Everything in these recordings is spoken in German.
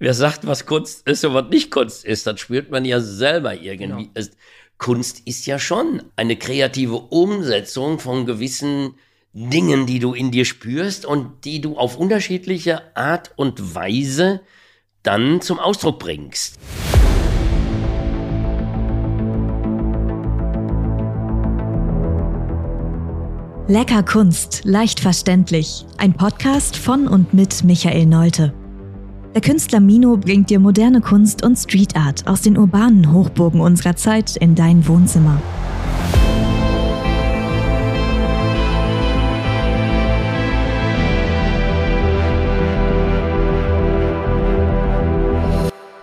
wer sagt, was Kunst ist und was nicht Kunst ist, das spürt man ja selber irgendwie. Genau. Es, Kunst ist ja schon eine kreative Umsetzung von gewissen Dingen, die du in dir spürst und die du auf unterschiedliche Art und Weise dann zum Ausdruck bringst. Lecker Kunst, leicht verständlich. Ein Podcast von und mit Michael Neute. Der Künstler Mino bringt dir moderne Kunst und Street Art aus den urbanen Hochburgen unserer Zeit in dein Wohnzimmer.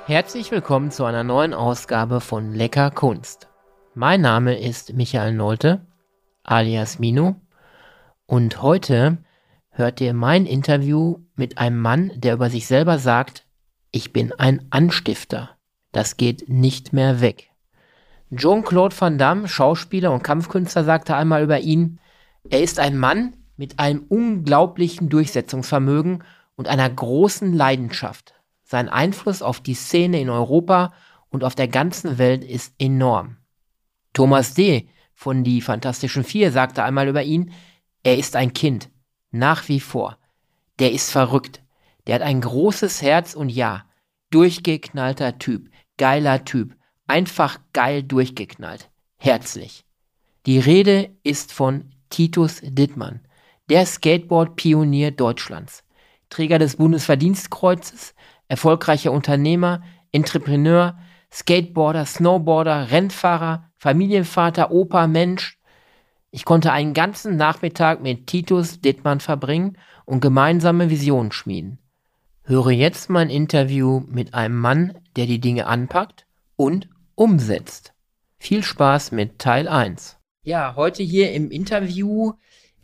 Herzlich willkommen zu einer neuen Ausgabe von Lecker Kunst. Mein Name ist Michael Nolte, alias Mino, und heute hört ihr mein Interview mit einem Mann, der über sich selber sagt, ich bin ein Anstifter. Das geht nicht mehr weg. Jean-Claude Van Damme, Schauspieler und Kampfkünstler, sagte einmal über ihn, er ist ein Mann mit einem unglaublichen Durchsetzungsvermögen und einer großen Leidenschaft. Sein Einfluss auf die Szene in Europa und auf der ganzen Welt ist enorm. Thomas D. von Die Fantastischen Vier sagte einmal über ihn, er ist ein Kind, nach wie vor. Der ist verrückt. Der hat ein großes Herz und ja, durchgeknallter Typ, geiler Typ, einfach geil durchgeknallt. Herzlich. Die Rede ist von Titus Dittmann, der Skateboard-Pionier Deutschlands, Träger des Bundesverdienstkreuzes, erfolgreicher Unternehmer, Entrepreneur, Skateboarder, Snowboarder, Rennfahrer, Familienvater, Opa, Mensch. Ich konnte einen ganzen Nachmittag mit Titus Dittmann verbringen und gemeinsame Visionen schmieden. Höre jetzt mein Interview mit einem Mann, der die Dinge anpackt und umsetzt. Viel Spaß mit Teil 1. Ja, heute hier im Interview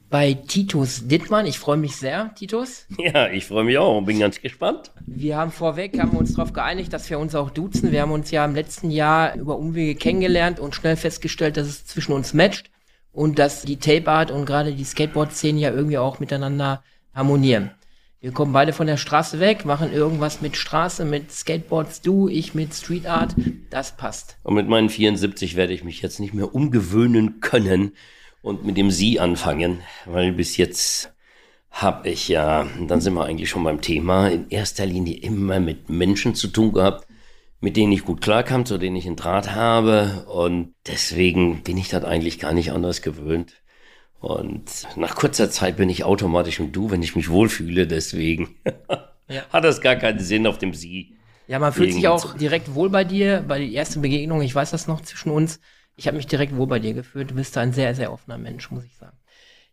bei Titus Dittmann. Ich freue mich sehr, Titus. Ja, ich freue mich auch und bin ganz gespannt. Wir haben vorweg, haben wir uns darauf geeinigt, dass wir uns auch duzen. Wir haben uns ja im letzten Jahr über Umwege kennengelernt und schnell festgestellt, dass es zwischen uns matcht und dass die Tape Art und gerade die Skateboard-Szenen ja irgendwie auch miteinander harmonieren. Wir kommen beide von der Straße weg, machen irgendwas mit Straße, mit Skateboards, du, ich mit Street Art. Das passt. Und mit meinen 74 werde ich mich jetzt nicht mehr umgewöhnen können und mit dem Sie anfangen, weil bis jetzt habe ich ja, dann sind wir eigentlich schon beim Thema, in erster Linie immer mit Menschen zu tun gehabt, mit denen ich gut klarkam, zu denen ich einen Draht habe und deswegen bin ich das eigentlich gar nicht anders gewöhnt. Und nach kurzer Zeit bin ich automatisch im Du, wenn ich mich wohlfühle, deswegen Ja. hat das gar keinen Sinn auf dem Sie. Ja, man fühlt sich auch direkt wohl bei dir, bei der ersten Begegnung, ich weiß das noch zwischen uns. Ich habe mich direkt wohl bei dir gefühlt. Du bist ein sehr, sehr offener Mensch, muss ich sagen.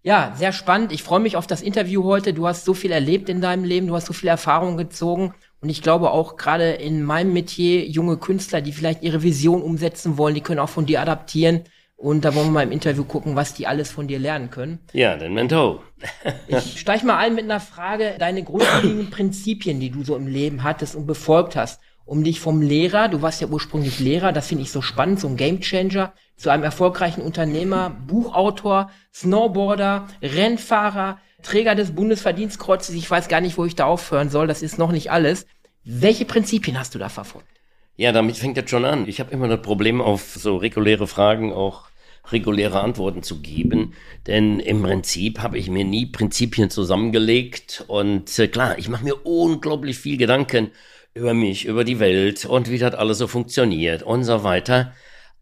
Ja, sehr spannend. Ich freue mich auf das Interview heute. Du hast so viel erlebt in deinem Leben, du hast so viel Erfahrung gezogen. Und ich glaube auch gerade in meinem Metier, junge Künstler, die vielleicht ihre Vision umsetzen wollen, die können auch von dir adaptieren. Und da wollen wir mal im Interview gucken, was die alles von dir lernen können. Ja, den Mentor. Ich steig mal ein mit einer Frage, deine grundlegenden Prinzipien, die du so im Leben hattest und befolgt hast, um dich vom Lehrer, du warst ja ursprünglich Lehrer, das finde ich so spannend, so ein Gamechanger, zu einem erfolgreichen Unternehmer, Buchautor, Snowboarder, Rennfahrer, Träger des Bundesverdienstkreuzes, ich weiß gar nicht, wo ich da aufhören soll, das ist noch nicht alles. Welche Prinzipien hast du da verfolgt? Ja, damit fängt das schon an. Ich habe immer das Problem, auf so reguläre Fragen auch reguläre Antworten zu geben. Denn im Prinzip habe ich mir nie Prinzipien zusammengelegt. Und äh, klar, ich mache mir unglaublich viel Gedanken über mich, über die Welt und wie das alles so funktioniert und so weiter.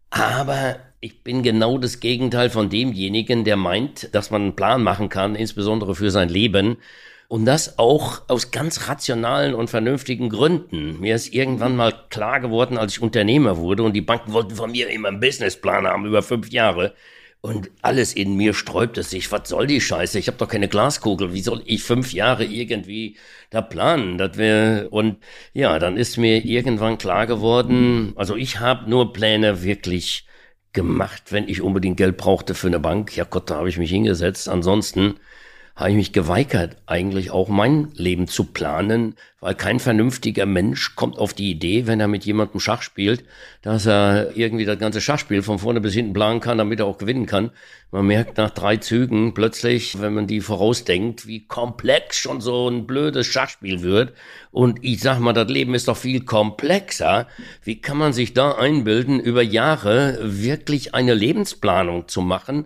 Aber ich bin genau das Gegenteil von demjenigen, der meint, dass man einen Plan machen kann, insbesondere für sein Leben. Und das auch aus ganz rationalen und vernünftigen Gründen. Mir ist irgendwann mal klar geworden, als ich Unternehmer wurde und die Banken wollten von mir immer einen Businessplan haben über fünf Jahre. Und alles in mir sträubte sich. Was soll die Scheiße? Ich habe doch keine Glaskugel. Wie soll ich fünf Jahre irgendwie da planen? Das wär, und ja, dann ist mir irgendwann klar geworden, also ich habe nur Pläne wirklich gemacht, wenn ich unbedingt Geld brauchte für eine Bank. Ja Gott, da habe ich mich hingesetzt. Ansonsten habe ich mich geweigert, eigentlich auch mein Leben zu planen, weil kein vernünftiger Mensch kommt auf die Idee, wenn er mit jemandem Schach spielt, dass er irgendwie das ganze Schachspiel von vorne bis hinten planen kann, damit er auch gewinnen kann. Man merkt nach drei Zügen plötzlich, wenn man die vorausdenkt, wie komplex schon so ein blödes Schachspiel wird. Und ich sag mal, das Leben ist doch viel komplexer. Wie kann man sich da einbilden, über Jahre wirklich eine Lebensplanung zu machen?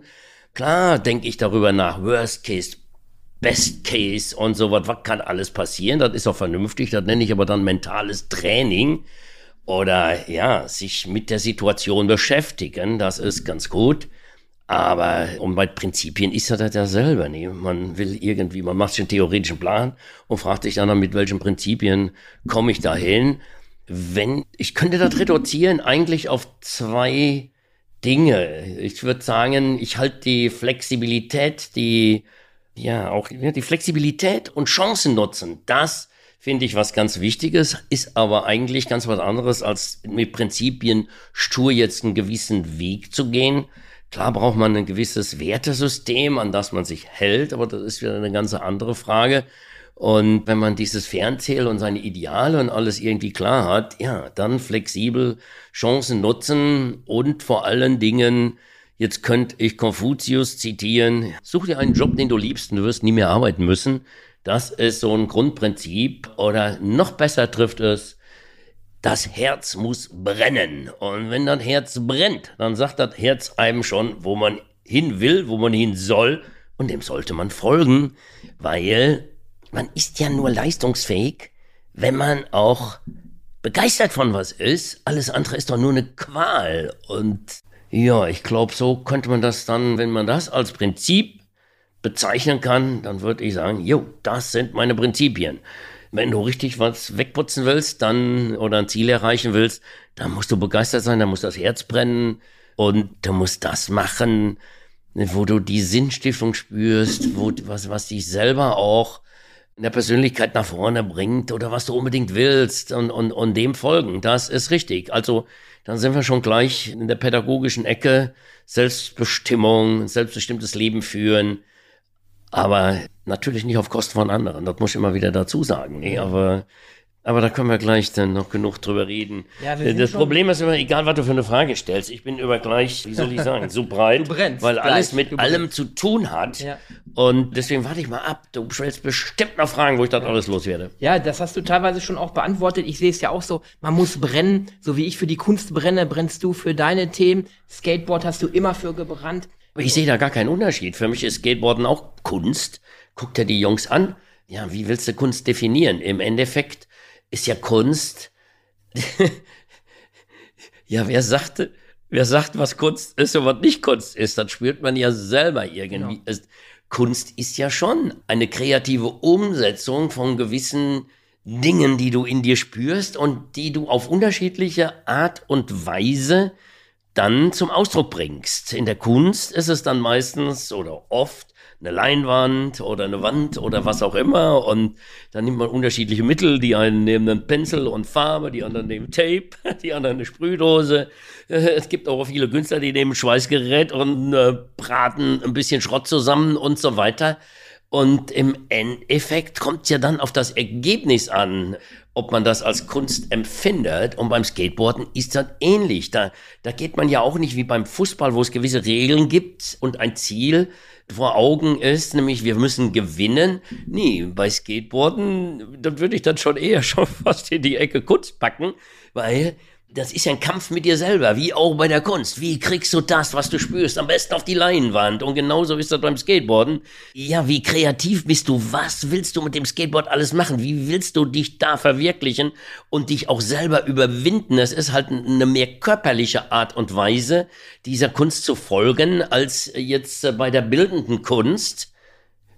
Klar denke ich darüber nach, Worst Case, Best Case und so was, was kann alles passieren? Das ist auch vernünftig, das nenne ich aber dann mentales Training oder ja, sich mit der Situation beschäftigen, das ist ganz gut. Aber und bei Prinzipien ist das ja selber. Nee. Man will irgendwie, man macht sich einen theoretischen Plan und fragt sich dann, mit welchen Prinzipien komme ich dahin. Wenn, ich könnte das reduzieren eigentlich auf zwei Dinge. Ich würde sagen, ich halte die Flexibilität, die ja, auch die Flexibilität und Chancen nutzen, das finde ich was ganz Wichtiges, ist aber eigentlich ganz was anderes, als mit Prinzipien stur jetzt einen gewissen Weg zu gehen. Klar braucht man ein gewisses Wertesystem, an das man sich hält, aber das ist wieder eine ganz andere Frage. Und wenn man dieses Fernzähl und seine Ideale und alles irgendwie klar hat, ja, dann flexibel Chancen nutzen und vor allen Dingen Jetzt könnte ich Konfuzius zitieren. Such dir einen Job, den du liebst und du wirst nie mehr arbeiten müssen. Das ist so ein Grundprinzip. Oder noch besser trifft es, das Herz muss brennen. Und wenn das Herz brennt, dann sagt das Herz einem schon, wo man hin will, wo man hin soll. Und dem sollte man folgen, weil man ist ja nur leistungsfähig, wenn man auch begeistert von was ist. Alles andere ist doch nur eine Qual. Und ja, ich glaube, so könnte man das dann, wenn man das als Prinzip bezeichnen kann, dann würde ich sagen, jo, das sind meine Prinzipien. Wenn du richtig was wegputzen willst, dann oder ein Ziel erreichen willst, dann musst du begeistert sein, dann muss das Herz brennen und du musst das machen, wo du die Sinnstiftung spürst, wo was was dich selber auch in der Persönlichkeit nach vorne bringt oder was du unbedingt willst und und und dem folgen. Das ist richtig. Also dann sind wir schon gleich in der pädagogischen Ecke. Selbstbestimmung, selbstbestimmtes Leben führen. Aber natürlich nicht auf Kosten von anderen. Das muss ich immer wieder dazu sagen. Nee, aber aber da können wir gleich dann noch genug drüber reden. Ja, das Problem ist immer, egal was du für eine Frage stellst, ich bin über gleich, wie soll ich sagen, so breit, weil gleich. alles mit allem zu tun hat. Ja. Und deswegen warte ich mal ab. Du stellst bestimmt noch Fragen, wo ich das ja. alles loswerde. Ja, das hast du teilweise schon auch beantwortet. Ich sehe es ja auch so, man muss brennen. So wie ich für die Kunst brenne, brennst du für deine Themen. Skateboard hast du immer für gebrannt. Aber ich sehe da gar keinen Unterschied. Für mich ist Skateboarden auch Kunst. Guck dir die Jungs an. Ja, wie willst du Kunst definieren? Im Endeffekt ist ja Kunst. ja, wer sagte, wer sagt, was Kunst ist und was nicht Kunst ist, das spürt man ja selber irgendwie. Genau. Kunst ist ja schon eine kreative Umsetzung von gewissen Dingen, die du in dir spürst und die du auf unterschiedliche Art und Weise dann zum Ausdruck bringst. In der Kunst ist es dann meistens oder oft eine Leinwand oder eine Wand oder was auch immer. Und dann nimmt man unterschiedliche Mittel. Die einen nehmen einen Pinsel und Farbe, die anderen nehmen Tape, die anderen eine Sprühdose. Es gibt auch viele Künstler, die nehmen Schweißgerät und äh, braten ein bisschen Schrott zusammen und so weiter. Und im Endeffekt kommt es ja dann auf das Ergebnis an, ob man das als Kunst empfindet. Und beim Skateboarden ist das ähnlich. Da, da geht man ja auch nicht wie beim Fußball, wo es gewisse Regeln gibt und ein Ziel vor Augen ist, nämlich wir müssen gewinnen. Nee, bei Skateboarden, dann würde ich dann schon eher schon fast in die Ecke Kunst packen, weil das ist ja ein Kampf mit dir selber, wie auch bei der Kunst. Wie kriegst du das, was du spürst, am besten auf die Leinwand? Und genauso ist das beim Skateboarden. Ja, wie kreativ bist du? Was willst du mit dem Skateboard alles machen? Wie willst du dich da verwirklichen und dich auch selber überwinden? Es ist halt eine mehr körperliche Art und Weise, dieser Kunst zu folgen, als jetzt bei der bildenden Kunst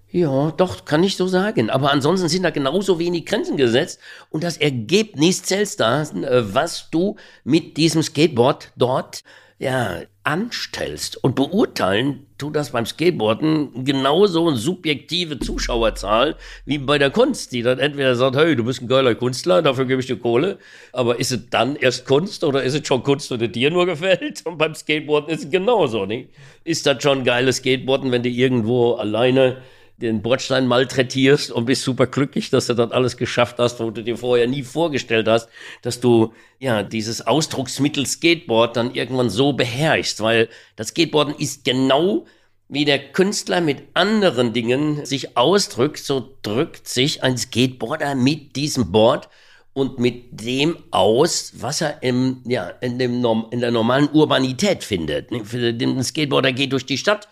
ja, doch, kann ich so sagen. Aber ansonsten sind da genauso wenig Grenzen gesetzt und das Ergebnis zählst da, was du mit diesem Skateboard dort ja, anstellst. Und beurteilen tut das beim Skateboarden genauso eine subjektive Zuschauerzahl wie bei der Kunst, die dann entweder sagt, hey, du bist ein geiler Künstler, dafür gebe ich dir Kohle, aber ist es dann erst Kunst oder ist es schon Kunst, die dir nur gefällt? Und beim Skateboarden ist es genauso, nicht? Ist das schon geiles Skateboarden, wenn du irgendwo alleine den Bordstein malträtierst und bist super glücklich, dass du das alles geschafft hast, wo du dir vorher nie vorgestellt hast, dass du ja dieses Ausdrucksmittel Skateboard dann irgendwann so beherrschst, weil das Skateboarden ist genau wie der Künstler mit anderen Dingen sich ausdrückt, so drückt sich ein Skateboarder mit diesem Board und mit dem aus, was er im, ja, in, dem, in der normalen Urbanität findet. Ein Skateboarder geht durch die Stadt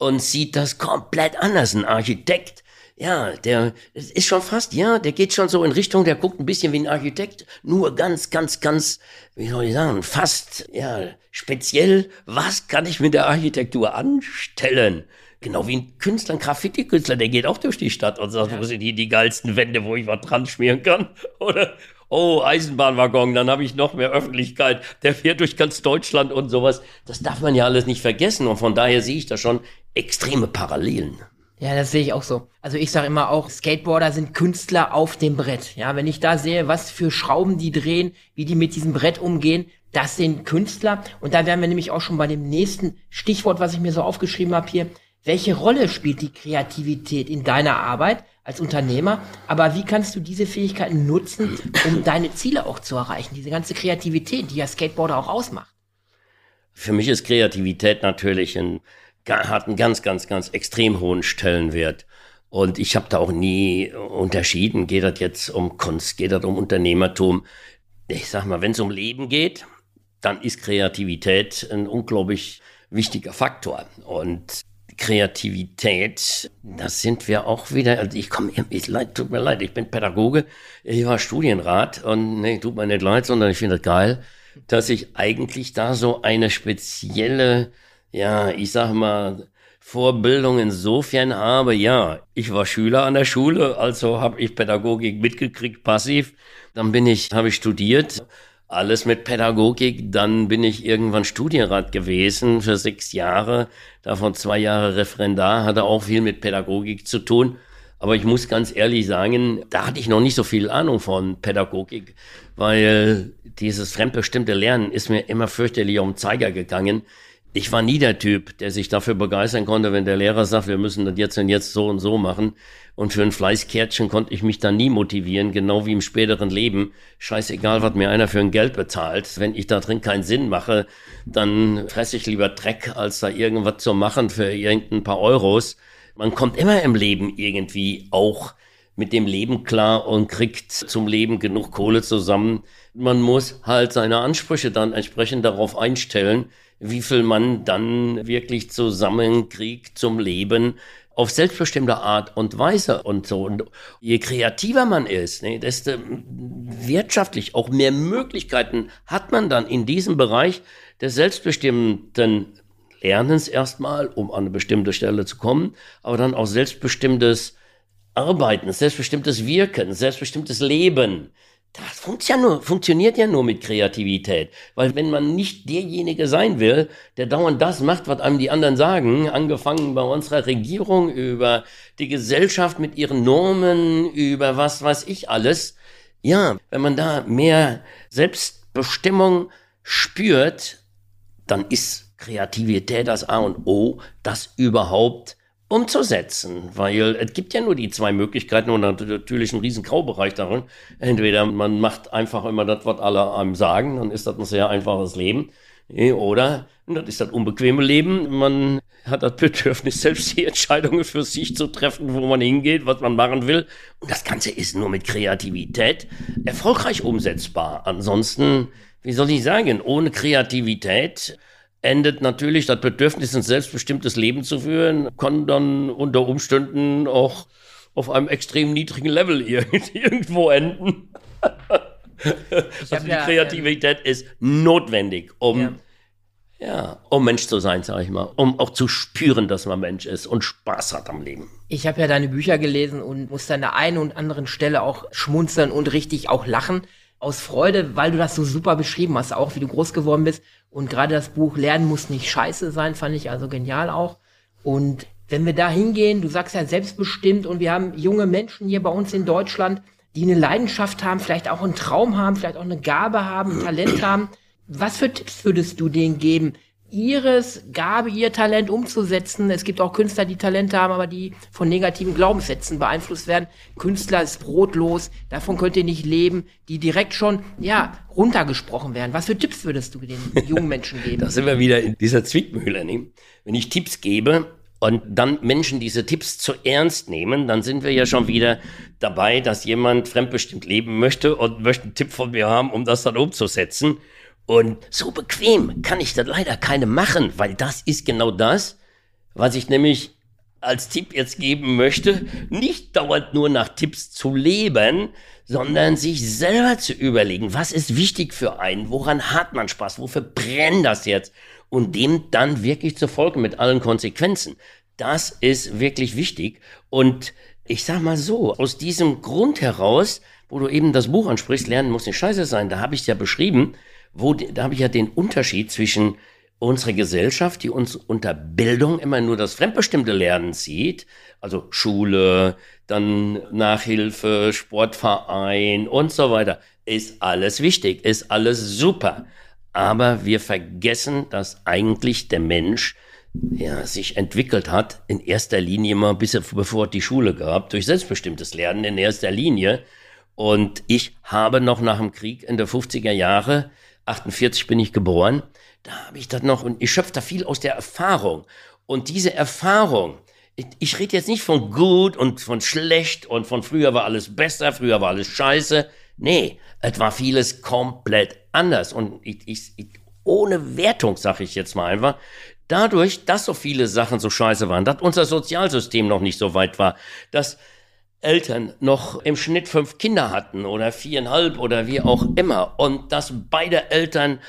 und sieht das komplett anders. Ein Architekt, ja, der ist schon fast, ja, der geht schon so in Richtung, der guckt ein bisschen wie ein Architekt, nur ganz, ganz, ganz, wie soll ich sagen, fast, ja, speziell, was kann ich mit der Architektur anstellen? Genau wie ein Künstler, ein Graffiti-Künstler, der geht auch durch die Stadt und sagt, ja. wo sind die, die geilsten Wände, wo ich was dran schmieren kann? Oder, oh, Eisenbahnwaggon, dann habe ich noch mehr Öffentlichkeit, der fährt durch ganz Deutschland und sowas. Das darf man ja alles nicht vergessen und von daher sehe ich da schon extreme Parallelen. Ja, das sehe ich auch so. Also ich sage immer auch, Skateboarder sind Künstler auf dem Brett. Ja, wenn ich da sehe, was für Schrauben die drehen, wie die mit diesem Brett umgehen, das sind Künstler. Und da wären wir nämlich auch schon bei dem nächsten Stichwort, was ich mir so aufgeschrieben habe hier. Welche Rolle spielt die Kreativität in deiner Arbeit als Unternehmer? Aber wie kannst du diese Fähigkeiten nutzen, um deine Ziele auch zu erreichen? Diese ganze Kreativität, die ja Skateboarder auch ausmacht. Für mich ist Kreativität natürlich ein, hat einen ganz, ganz, ganz extrem hohen Stellenwert. Und ich habe da auch nie unterschieden, geht das jetzt um Kunst, geht das um Unternehmertum. Ich sag mal, wenn es um Leben geht, dann ist Kreativität ein unglaublich wichtiger Faktor. Und Kreativität, das sind wir auch wieder. Also ich komme, tut mir leid, ich bin Pädagoge, ich war Studienrat und nee, tut mir nicht leid, sondern ich finde das geil, dass ich eigentlich da so eine spezielle, ja, ich sag mal, Vorbildung insofern habe, ja, ich war Schüler an der Schule, also habe ich Pädagogik mitgekriegt, passiv. Dann bin ich, habe ich studiert alles mit Pädagogik. Dann bin ich irgendwann Studienrat gewesen für sechs Jahre, davon zwei Jahre Referendar, hatte auch viel mit Pädagogik zu tun. Aber ich muss ganz ehrlich sagen, da hatte ich noch nicht so viel Ahnung von Pädagogik, weil dieses fremdbestimmte Lernen ist mir immer fürchterlich um den Zeiger gegangen ich war nie der Typ, der sich dafür begeistern konnte, wenn der Lehrer sagt, wir müssen das jetzt und jetzt so und so machen. Und für ein Fleißkärtchen konnte ich mich dann nie motivieren, genau wie im späteren Leben. Scheißegal, was mir einer für ein Geld bezahlt. Wenn ich da drin keinen Sinn mache, dann fresse ich lieber Dreck, als da irgendwas zu machen für irgendein paar Euros. Man kommt immer im Leben irgendwie auch mit dem Leben klar und kriegt zum Leben genug Kohle zusammen. Man muss halt seine Ansprüche dann entsprechend darauf einstellen wie viel man dann wirklich zusammenkriegt zum Leben auf selbstbestimmte Art und Weise und so. Und je kreativer man ist, ne, desto wirtschaftlich auch mehr Möglichkeiten hat man dann in diesem Bereich des selbstbestimmten Lernens erstmal, um an eine bestimmte Stelle zu kommen, aber dann auch selbstbestimmtes Arbeiten, selbstbestimmtes Wirken, selbstbestimmtes Leben. Das funktioniert ja nur mit Kreativität. Weil wenn man nicht derjenige sein will, der dauernd das macht, was einem die anderen sagen, angefangen bei unserer Regierung über die Gesellschaft mit ihren Normen, über was weiß ich alles. Ja, wenn man da mehr Selbstbestimmung spürt, dann ist Kreativität das A und O, das überhaupt umzusetzen, weil es gibt ja nur die zwei Möglichkeiten und natürlich einen riesen Graubereich darin. Entweder man macht einfach immer das, was alle einem sagen, dann ist das ein sehr einfaches Leben. Oder das ist das unbequeme Leben. Man hat das Bedürfnis, selbst die Entscheidungen für sich zu treffen, wo man hingeht, was man machen will. Und das Ganze ist nur mit Kreativität erfolgreich umsetzbar. Ansonsten, wie soll ich sagen, ohne Kreativität endet natürlich das Bedürfnis, ein selbstbestimmtes Leben zu führen, kann dann unter Umständen auch auf einem extrem niedrigen Level irgendwo enden. also die ja, Kreativität ähm, ist notwendig, um ja. ja. um Mensch zu sein, sage ich mal, um auch zu spüren, dass man Mensch ist und Spaß hat am Leben. Ich habe ja deine Bücher gelesen und musste an der einen und anderen Stelle auch schmunzeln und richtig auch lachen aus Freude, weil du das so super beschrieben hast, auch wie du groß geworden bist. Und gerade das Buch Lernen muss nicht scheiße sein, fand ich also genial auch. Und wenn wir da hingehen, du sagst ja selbstbestimmt und wir haben junge Menschen hier bei uns in Deutschland, die eine Leidenschaft haben, vielleicht auch einen Traum haben, vielleicht auch eine Gabe haben, ein Talent haben. Was für Tipps würdest du denen geben? Ihres Gabe, ihr Talent umzusetzen. Es gibt auch Künstler, die Talente haben, aber die von negativen Glaubenssätzen beeinflusst werden. Künstler ist brotlos, davon könnt ihr nicht leben, die direkt schon, ja, runtergesprochen werden. Was für Tipps würdest du den jungen Menschen geben? da sind wir wieder in dieser Zwickmühle. Ne? Wenn ich Tipps gebe, und dann Menschen diese Tipps zu ernst nehmen, dann sind wir ja schon wieder dabei, dass jemand fremdbestimmt leben möchte und möchte einen Tipp von mir haben, um das dann umzusetzen. Und so bequem kann ich das leider keine machen, weil das ist genau das, was ich nämlich als Tipp jetzt geben möchte, nicht dauernd nur nach Tipps zu leben, sondern sich selber zu überlegen, was ist wichtig für einen, woran hat man Spaß, wofür brennt das jetzt? Und dem dann wirklich zu folgen mit allen Konsequenzen. Das ist wirklich wichtig. Und ich sag mal so, aus diesem Grund heraus, wo du eben das Buch ansprichst, lernen muss nicht scheiße sein, da habe ich es ja beschrieben, wo, da habe ich ja den Unterschied zwischen unserer Gesellschaft, die uns unter Bildung immer nur das fremdbestimmte Lernen sieht, also Schule, dann Nachhilfe, Sportverein und so weiter, ist alles wichtig, ist alles super. Aber wir vergessen, dass eigentlich der Mensch ja, sich entwickelt hat, in erster Linie mal bis bevor die Schule gab, durch selbstbestimmtes Lernen in erster Linie. Und ich habe noch nach dem Krieg in der 50er Jahre 48 bin ich geboren, da habe ich das noch und ich schöpfe da viel aus der Erfahrung. Und diese Erfahrung, ich, ich rede jetzt nicht von gut und von schlecht und von früher war alles besser, früher war alles scheiße. Nee, es war vieles komplett anders. Und ich, ich, ich ohne Wertung, sage ich jetzt mal einfach, dadurch, dass so viele Sachen so scheiße waren, dass unser Sozialsystem noch nicht so weit war, dass Eltern noch im Schnitt fünf Kinder hatten oder viereinhalb oder wie auch immer und dass beide Eltern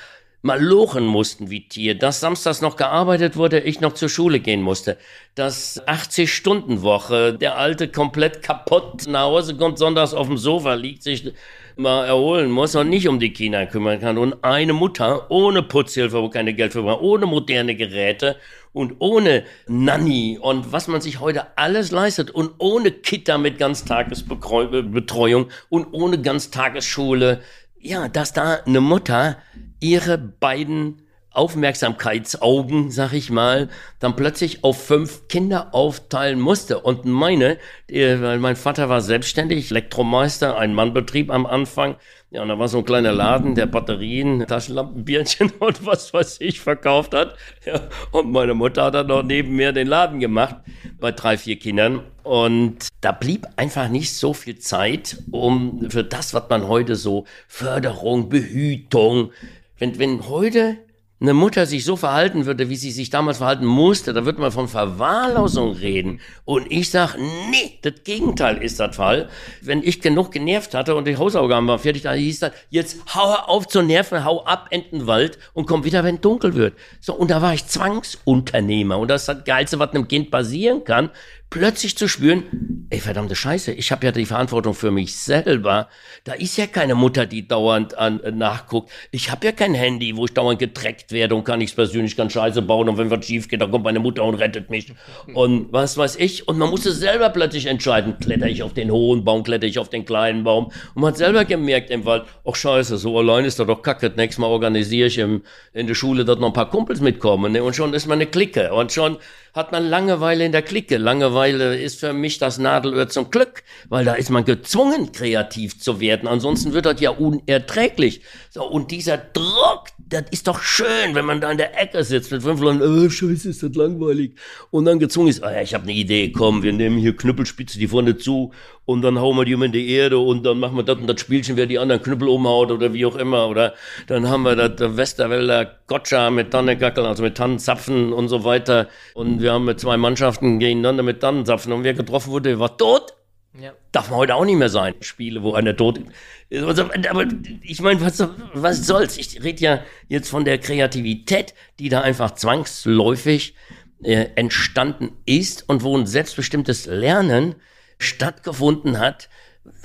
mal lochen mussten wie Tier, dass samstags noch gearbeitet wurde, ich noch zur Schule gehen musste, dass 80-Stunden-Woche, der Alte komplett kaputt nach Hause kommt, sonntags auf dem Sofa liegt, sich mal erholen muss und nicht um die Kinder kümmern kann. Und eine Mutter ohne Putzhilfe, wo keine Geld für war, ohne moderne Geräte und ohne Nanny und was man sich heute alles leistet und ohne Kita mit Ganztagesbetreuung und ohne Ganztagesschule, ja, dass da eine Mutter ihre beiden Aufmerksamkeitsaugen, sag ich mal, dann plötzlich auf fünf Kinder aufteilen musste. Und meine, weil mein Vater war selbstständig, Elektromeister, ein Mannbetrieb am Anfang. Ja, und da war so ein kleiner Laden, der Batterien, Taschenlampen, Bierchen und was weiß ich verkauft hat. Ja, und meine Mutter hat dann noch neben mir den Laden gemacht bei drei, vier Kindern. Und da blieb einfach nicht so viel Zeit, um für das, was man heute so Förderung, Behütung, wenn, wenn heute eine Mutter sich so verhalten würde, wie sie sich damals verhalten musste, da würde man von Verwahrlosung reden. Und ich sag, nee, das Gegenteil ist das Fall. Wenn ich genug genervt hatte und die Hausaufgaben waren fertig, dann hieß das, jetzt hau auf zu nerven, hau ab in den Wald und komm wieder, wenn dunkel wird. So, und da war ich Zwangsunternehmer. Und das ist das Geilste, was einem Kind passieren kann, plötzlich zu spüren, ey, verdammte Scheiße, ich habe ja die Verantwortung für mich selber. Da ist ja keine Mutter, die dauernd an, äh, nachguckt. Ich habe ja kein Handy, wo ich dauernd getrackt werde und kann nichts persönlich, kann Scheiße bauen und wenn was schief geht, dann kommt meine Mutter und rettet mich. Und was weiß ich. Und man musste selber plötzlich entscheiden, kletter ich auf den hohen Baum, kletter ich auf den kleinen Baum. Und man hat selber gemerkt im Wald, ach scheiße, so allein ist das doch kacke. Nächstes Mal organisiere ich im, in der Schule, dass noch ein paar Kumpels mitkommen. Ne? Und schon ist man eine Clique. Und schon hat man Langeweile in der Clique. Langeweile ist für mich das Nadelöhr zum Glück, weil da ist man gezwungen, kreativ zu werden. Ansonsten wird das ja unerträglich. So, und dieser Druck, das ist doch schön, wenn man da in der Ecke sitzt mit fünf Leuten, oh, scheiße, ist das langweilig. Und dann gezwungen ist, oh ja, ich habe eine Idee, komm, wir nehmen hier Knüppelspitze die vorne zu und dann hauen wir die um in die Erde und dann machen wir das und das Spielchen, wer die anderen Knüppel umhaut oder wie auch immer. Oder dann haben wir das Westerwälder Gotcha mit Tannegackeln, also mit Tannenzapfen und so weiter. Und wir haben mit zwei Mannschaften gegeneinander mit Tannenzapfen und wer getroffen wurde, war tot. Ja. Darf man heute auch nicht mehr sein. Spiele, wo einer tot ist. Aber ich meine, was, was soll's? Ich rede ja jetzt von der Kreativität, die da einfach zwangsläufig äh, entstanden ist und wo ein selbstbestimmtes Lernen stattgefunden hat,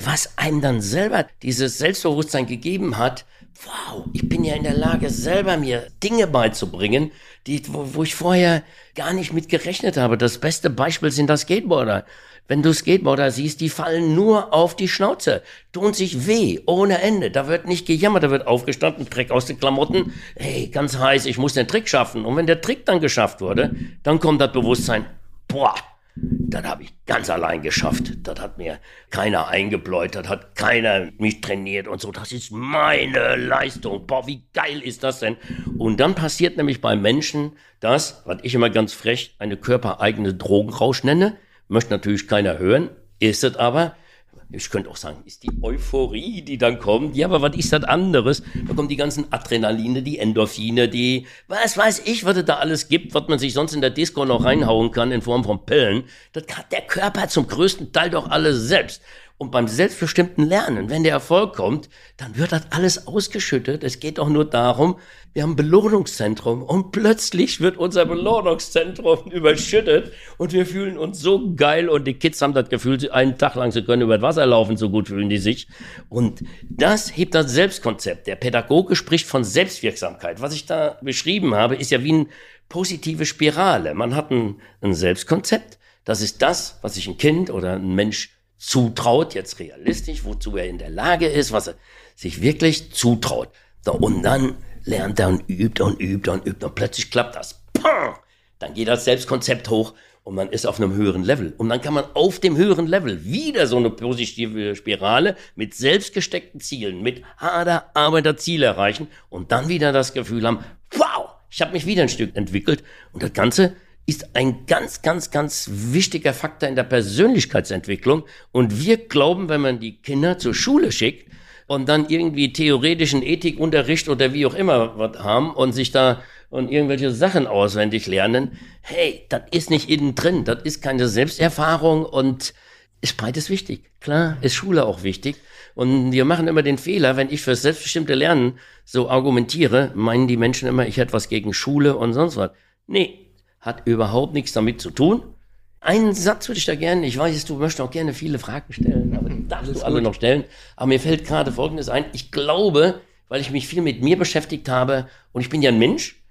was einem dann selber dieses Selbstbewusstsein gegeben hat, wow, ich bin ja in der Lage, selber mir Dinge beizubringen, die, wo, wo ich vorher gar nicht mit gerechnet habe. Das beste Beispiel sind das Skateboarder. Wenn du Skateboarder siehst, die fallen nur auf die Schnauze, tun sich weh, ohne Ende. Da wird nicht gejammert, da wird aufgestanden, Dreck aus den Klamotten. Hey, ganz heiß, ich muss den Trick schaffen. Und wenn der Trick dann geschafft wurde, dann kommt das Bewusstsein, boah, das habe ich ganz allein geschafft. Das hat mir keiner eingebläut, das hat keiner mich trainiert und so. Das ist meine Leistung. Boah, wie geil ist das denn? Und dann passiert nämlich bei Menschen das, was ich immer ganz frech eine körpereigene Drogenrausch nenne. Möchte natürlich keiner hören, ist es aber ich könnte auch sagen, ist die Euphorie, die dann kommt. Ja, aber was ist das anderes? Da kommen die ganzen Adrenaline, die Endorphine, die, was weiß ich, was es da alles gibt, was man sich sonst in der Disco noch reinhauen kann in Form von Pillen. Das hat der Körper zum größten Teil doch alles selbst. Und beim selbstbestimmten Lernen, wenn der Erfolg kommt, dann wird das alles ausgeschüttet. Es geht doch nur darum, wir haben ein Belohnungszentrum und plötzlich wird unser Belohnungszentrum überschüttet und wir fühlen uns so geil und die Kids haben das Gefühl, einen Tag lang, sie können über das Wasser laufen, so gut fühlen die sich. Und das hebt das Selbstkonzept. Der Pädagoge spricht von Selbstwirksamkeit. Was ich da beschrieben habe, ist ja wie eine positive Spirale. Man hat ein, ein Selbstkonzept. Das ist das, was sich ein Kind oder ein Mensch zutraut, jetzt realistisch, wozu er in der Lage ist, was er sich wirklich zutraut. Und dann lernt er und übt und übt und übt und plötzlich klappt das. Dann geht das Selbstkonzept hoch und man ist auf einem höheren Level. Und dann kann man auf dem höheren Level wieder so eine positive Spirale mit selbstgesteckten Zielen, mit harter Arbeit der Ziel erreichen und dann wieder das Gefühl haben, wow, ich habe mich wieder ein Stück entwickelt und das Ganze ist ein ganz, ganz, ganz wichtiger Faktor in der Persönlichkeitsentwicklung. Und wir glauben, wenn man die Kinder zur Schule schickt und dann irgendwie theoretischen Ethikunterricht oder wie auch immer was haben und sich da und irgendwelche Sachen auswendig lernen, hey, das ist nicht innen drin, das ist keine Selbsterfahrung und ist beides wichtig. Klar, ist Schule auch wichtig. Und wir machen immer den Fehler, wenn ich fürs selbstbestimmte Lernen so argumentiere, meinen die Menschen immer, ich hätte was gegen Schule und sonst was. Nee, hat überhaupt nichts damit zu tun. Einen Satz würde ich da gerne, ich weiß, du möchtest auch gerne viele Fragen stellen, aber die darfst du alle noch stellen. Aber mir fällt gerade Folgendes ein. Ich glaube, weil ich mich viel mit mir beschäftigt habe und ich bin ja ein Mensch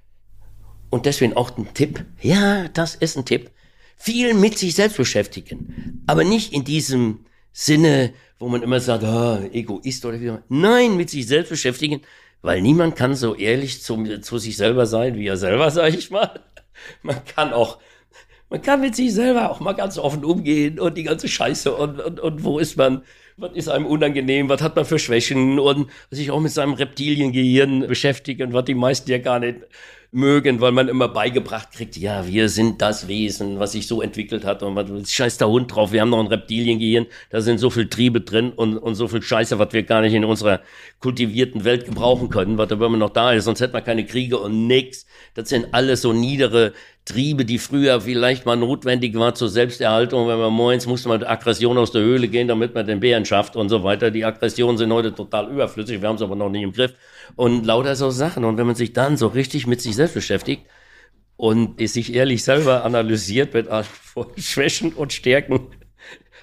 und deswegen auch ein Tipp. Ja, das ist ein Tipp. Viel mit sich selbst beschäftigen, aber nicht in diesem Sinne, wo man immer sagt, oh, Egoist oder wie. Nein, mit sich selbst beschäftigen, weil niemand kann so ehrlich zu, zu sich selber sein, wie er selber, sage ich mal. Man kann auch, man kann mit sich selber auch mal ganz offen umgehen und die ganze Scheiße und, und, und wo ist man, was ist einem unangenehm, was hat man für Schwächen? Und sich auch mit seinem Reptiliengehirn beschäftigen, was die meisten ja gar nicht mögen, weil man immer beigebracht kriegt, ja, wir sind das Wesen, was sich so entwickelt hat und was scheiß der Hund drauf, wir haben noch ein Reptiliengehirn, da sind so viel Triebe drin und, und so viel Scheiße, was wir gar nicht in unserer kultivierten Welt gebrauchen können, was da immer noch da ist, sonst hätten wir keine Kriege und nix. Das sind alles so niedere Triebe, die früher vielleicht mal notwendig war zur Selbsterhaltung. Wenn man moins musste man Aggression aus der Höhle gehen, damit man den Bären schafft und so weiter. Die Aggressionen sind heute total überflüssig, wir haben es aber noch nicht im Griff. Und lauter so Sachen. Und wenn man sich dann so richtig mit sich selbst beschäftigt und sich ehrlich selber analysiert mit Schwächen und Stärken,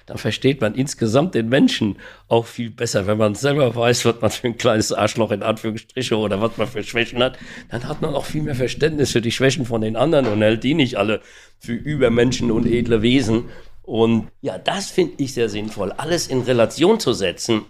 dann versteht man insgesamt den Menschen auch viel besser. Wenn man selber weiß, was man für ein kleines Arschloch in Anführungsstriche oder was man für Schwächen hat, dann hat man auch viel mehr Verständnis für die Schwächen von den anderen und hält die nicht alle für Übermenschen und edle Wesen. Und ja, das finde ich sehr sinnvoll, alles in Relation zu setzen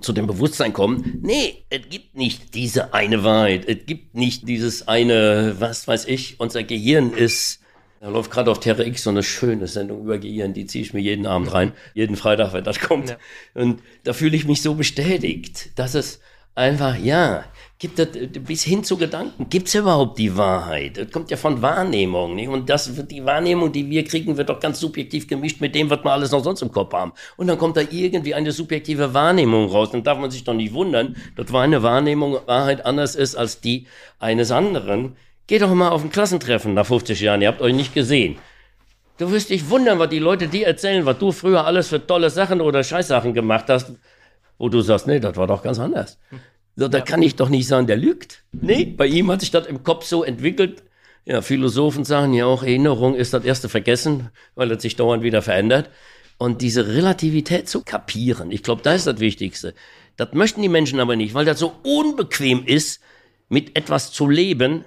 zu dem Bewusstsein kommen, nee, es gibt nicht diese eine Wahrheit, es gibt nicht dieses eine, was weiß ich, unser Gehirn ist da läuft gerade auf Terra X so eine schöne Sendung über Gehirn, die ziehe ich mir jeden Abend rein, jeden Freitag, wenn das kommt. Ja. Und da fühle ich mich so bestätigt, dass es einfach, ja, gibt es bis hin zu Gedanken, gibt es überhaupt die Wahrheit? Das kommt ja von Wahrnehmung, nicht? Und das die Wahrnehmung, die wir kriegen, wird doch ganz subjektiv gemischt mit dem, was wir alles noch sonst im Kopf haben. Und dann kommt da irgendwie eine subjektive Wahrnehmung raus. Dann darf man sich doch nicht wundern, dass eine Wahrnehmung Wahrheit anders ist als die eines anderen. Geht doch mal auf ein Klassentreffen nach 50 Jahren, ihr habt euch nicht gesehen. Du wirst dich wundern, was die Leute dir erzählen, was du früher alles für tolle Sachen oder Scheißsachen gemacht hast, wo du sagst, nee, das war doch ganz anders. So, da kann ich doch nicht sagen, der lügt. Nee, bei ihm hat sich das im Kopf so entwickelt. Ja, Philosophen sagen ja auch, Erinnerung ist das erste Vergessen, weil es sich dauernd wieder verändert. Und diese Relativität zu kapieren, ich glaube, das ist das Wichtigste. Das möchten die Menschen aber nicht, weil das so unbequem ist, mit etwas zu leben,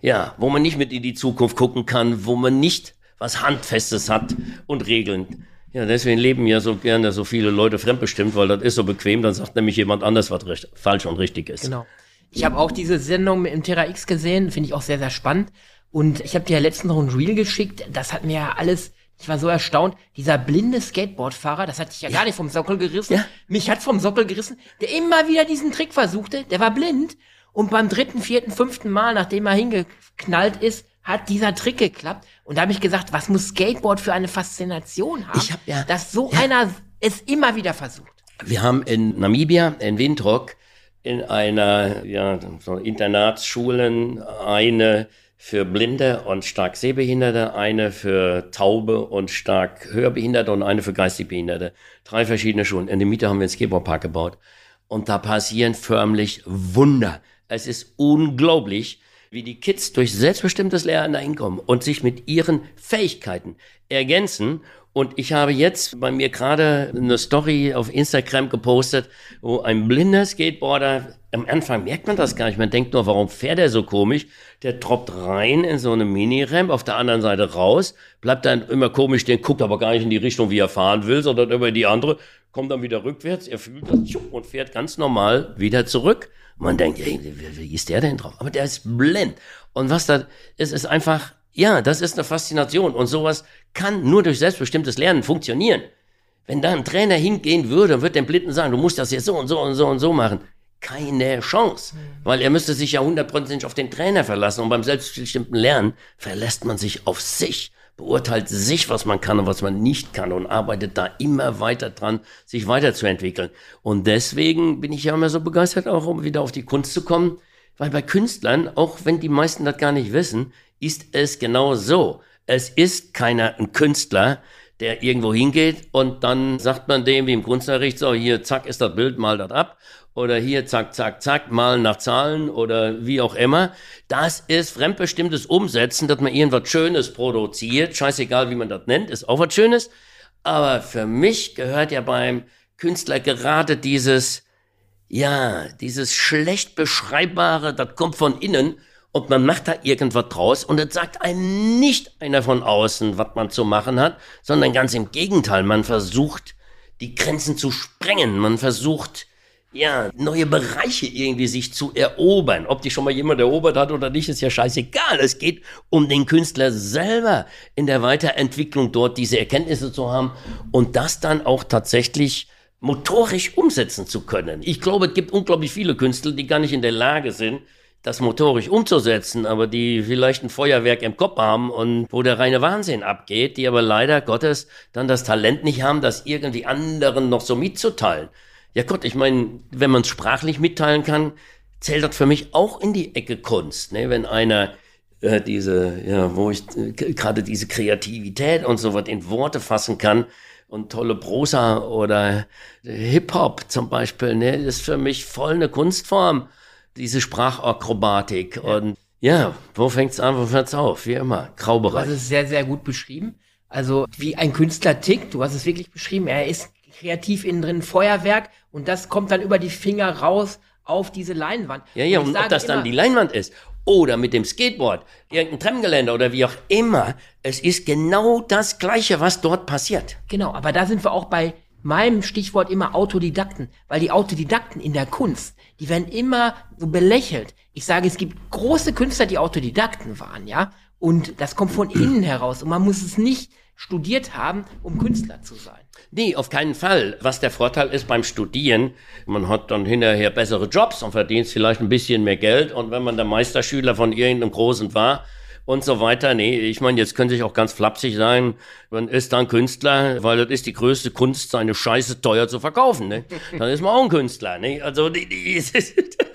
ja, wo man nicht mit in die Zukunft gucken kann, wo man nicht was Handfestes hat und Regeln. Ja, deswegen leben ja so gerne so viele Leute fremdbestimmt, weil das ist so bequem, dann sagt nämlich jemand anders, was recht, falsch und richtig ist. Genau. Ich habe auch diese Sendung im Terra X gesehen, finde ich auch sehr, sehr spannend. Und ich habe dir ja letztens noch ein Reel geschickt, das hat mir ja alles, ich war so erstaunt, dieser blinde Skateboardfahrer, das hat dich ja, ja. gar nicht vom Sockel gerissen. Ja. Mich hat vom Sockel gerissen, der immer wieder diesen Trick versuchte, der war blind. Und beim dritten, vierten, fünften Mal, nachdem er hingeknallt ist, hat dieser Trick geklappt. Und da habe ich gesagt, was muss Skateboard für eine Faszination haben, ich hab ja, dass so ja. einer es immer wieder versucht. Wir haben in Namibia, in Windhoek, in einer ja, so Internatsschulen eine für Blinde und stark Sehbehinderte, eine für Taube und stark Hörbehinderte und eine für geistig Behinderte. Drei verschiedene Schulen. In der Mitte haben wir einen Skateboardpark gebaut. Und da passieren förmlich Wunder. Es ist unglaublich, wie die Kids durch selbstbestimmtes Lernen dahin kommen und sich mit ihren Fähigkeiten ergänzen. Und ich habe jetzt bei mir gerade eine Story auf Instagram gepostet, wo ein blinder Skateboarder, am Anfang merkt man das gar nicht, man denkt nur, warum fährt er so komisch? Der troppt rein in so eine Mini-Ramp, auf der anderen Seite raus, bleibt dann immer komisch stehen, guckt aber gar nicht in die Richtung, wie er fahren will, sondern über die andere, kommt dann wieder rückwärts, er fühlt das und fährt ganz normal wieder zurück. Man denkt, ey, wie, wie ist der denn drauf? Aber der ist blind. Und was da ist, ist einfach, ja, das ist eine Faszination. Und sowas kann nur durch selbstbestimmtes Lernen funktionieren. Wenn da ein Trainer hingehen würde und würde dem Blinden sagen, du musst das jetzt so und so und so und so machen, keine Chance. Mhm. Weil er müsste sich ja hundertprozentig auf den Trainer verlassen. Und beim selbstbestimmten Lernen verlässt man sich auf sich beurteilt sich, was man kann und was man nicht kann und arbeitet da immer weiter dran, sich weiterzuentwickeln. Und deswegen bin ich ja immer so begeistert, auch um wieder auf die Kunst zu kommen, weil bei Künstlern, auch wenn die meisten das gar nicht wissen, ist es genau so. Es ist keiner ein Künstler, der irgendwo hingeht und dann sagt man dem wie im Kunstunterricht, so hier, zack, ist das Bild, mal das ab oder hier zack, zack, zack, malen nach Zahlen oder wie auch immer. Das ist fremdbestimmtes Umsetzen, dass man irgendwas Schönes produziert. Scheißegal, wie man das nennt, ist auch was Schönes. Aber für mich gehört ja beim Künstler gerade dieses, ja, dieses schlecht beschreibbare, das kommt von innen und man macht da irgendwas draus und es sagt einem nicht einer von außen, was man zu machen hat, sondern ganz im Gegenteil, man versucht, die Grenzen zu sprengen, man versucht, ja, neue Bereiche irgendwie sich zu erobern. Ob die schon mal jemand erobert hat oder nicht, ist ja scheißegal. Es geht um den Künstler selber in der Weiterentwicklung dort diese Erkenntnisse zu haben und das dann auch tatsächlich motorisch umsetzen zu können. Ich glaube, es gibt unglaublich viele Künstler, die gar nicht in der Lage sind, das motorisch umzusetzen, aber die vielleicht ein Feuerwerk im Kopf haben und wo der reine Wahnsinn abgeht, die aber leider Gottes dann das Talent nicht haben, das irgendwie anderen noch so mitzuteilen. Ja Gott, ich meine, wenn man es sprachlich mitteilen kann, zählt das für mich auch in die Ecke Kunst. Ne? Wenn einer äh, diese, ja, wo ich äh, gerade diese Kreativität und so was in Worte fassen kann und tolle Prosa oder Hip-Hop zum Beispiel, ne, ist für mich voll eine Kunstform, diese Sprachakrobatik. Ja. Und ja, wo fängt's an, wo hört's auf? Wie immer, Graubereich. Du hast es sehr, sehr gut beschrieben. Also wie ein Künstler tickt, du hast es wirklich beschrieben, er ist kreativ innen drin Feuerwerk und das kommt dann über die Finger raus auf diese Leinwand. Ja, ja, und, und ob das dann die Leinwand ist oder mit dem Skateboard, irgendein Trenngeländer oder wie auch immer, es ist genau das Gleiche, was dort passiert. Genau, aber da sind wir auch bei meinem Stichwort immer Autodidakten, weil die Autodidakten in der Kunst, die werden immer so belächelt. Ich sage, es gibt große Künstler, die Autodidakten waren, ja, und das kommt von innen heraus und man muss es nicht studiert haben, um Künstler zu sein. Nee, auf keinen Fall. Was der Vorteil ist beim Studieren, man hat dann hinterher bessere Jobs und verdient vielleicht ein bisschen mehr Geld. Und wenn man der Meisterschüler von irgendeinem Großen war, und so weiter. Nee, ich meine, jetzt könnte ich auch ganz flapsig sein. Man ist dann Künstler, weil das ist die größte Kunst, seine Scheiße teuer zu verkaufen. Ne? Dann ist man auch ein Künstler. Ne? Also die, die,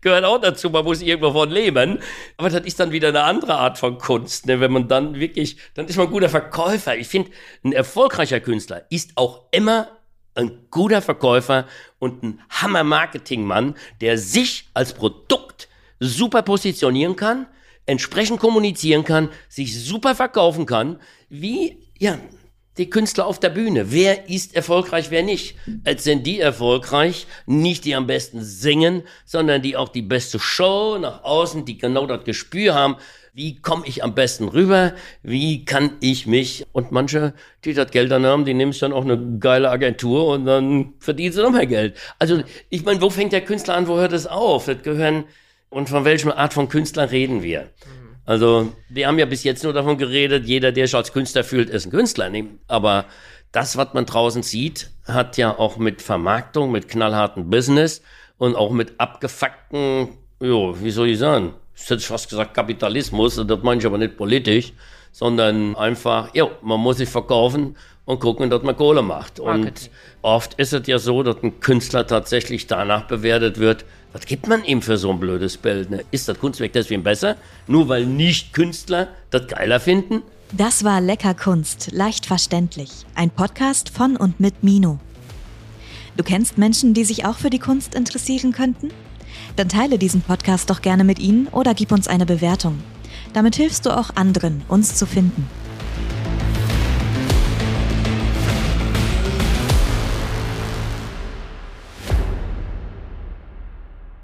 gehört auch dazu, man muss irgendwo von leben. Aber das ist dann wieder eine andere Art von Kunst. Ne? Wenn man dann wirklich, dann ist man ein guter Verkäufer. Ich finde, ein erfolgreicher Künstler ist auch immer ein guter Verkäufer und ein Hammer-Marketingmann, der sich als Produkt super positionieren kann, entsprechend kommunizieren kann, sich super verkaufen kann, wie, ja, die Künstler auf der Bühne. Wer ist erfolgreich, wer nicht? Als sind die erfolgreich, nicht die am besten singen, sondern die auch die beste Show nach außen, die genau das Gespür haben. Wie komme ich am besten rüber? Wie kann ich mich? Und manche, die das Geld dann haben, die nehmen dann auch eine geile Agentur und dann verdienen sie noch mehr Geld. Also ich meine, wo fängt der Künstler an, wo hört es auf? Das gehören, und von welcher Art von Künstler reden wir? Mhm. Also, wir haben ja bis jetzt nur davon geredet, jeder, der sich als Künstler fühlt, ist ein Künstler. Aber das, was man draußen sieht, hat ja auch mit Vermarktung, mit knallharten Business und auch mit abgefuckten, jo, wie soll ich sagen, ich hätte fast gesagt Kapitalismus, das meine ich aber nicht politisch, sondern einfach, ja, man muss sich verkaufen und gucken, dass man Kohle macht. Marketing. Und oft ist es ja so, dass ein Künstler tatsächlich danach bewertet wird, was gibt man ihm für so ein blödes Bild? Ne? Ist das Kunstwerk deswegen besser? Nur weil Nicht-Künstler das geiler finden? Das war Lecker Kunst, leicht verständlich. Ein Podcast von und mit Mino. Du kennst Menschen, die sich auch für die Kunst interessieren könnten? Dann teile diesen Podcast doch gerne mit ihnen oder gib uns eine Bewertung. Damit hilfst du auch anderen, uns zu finden.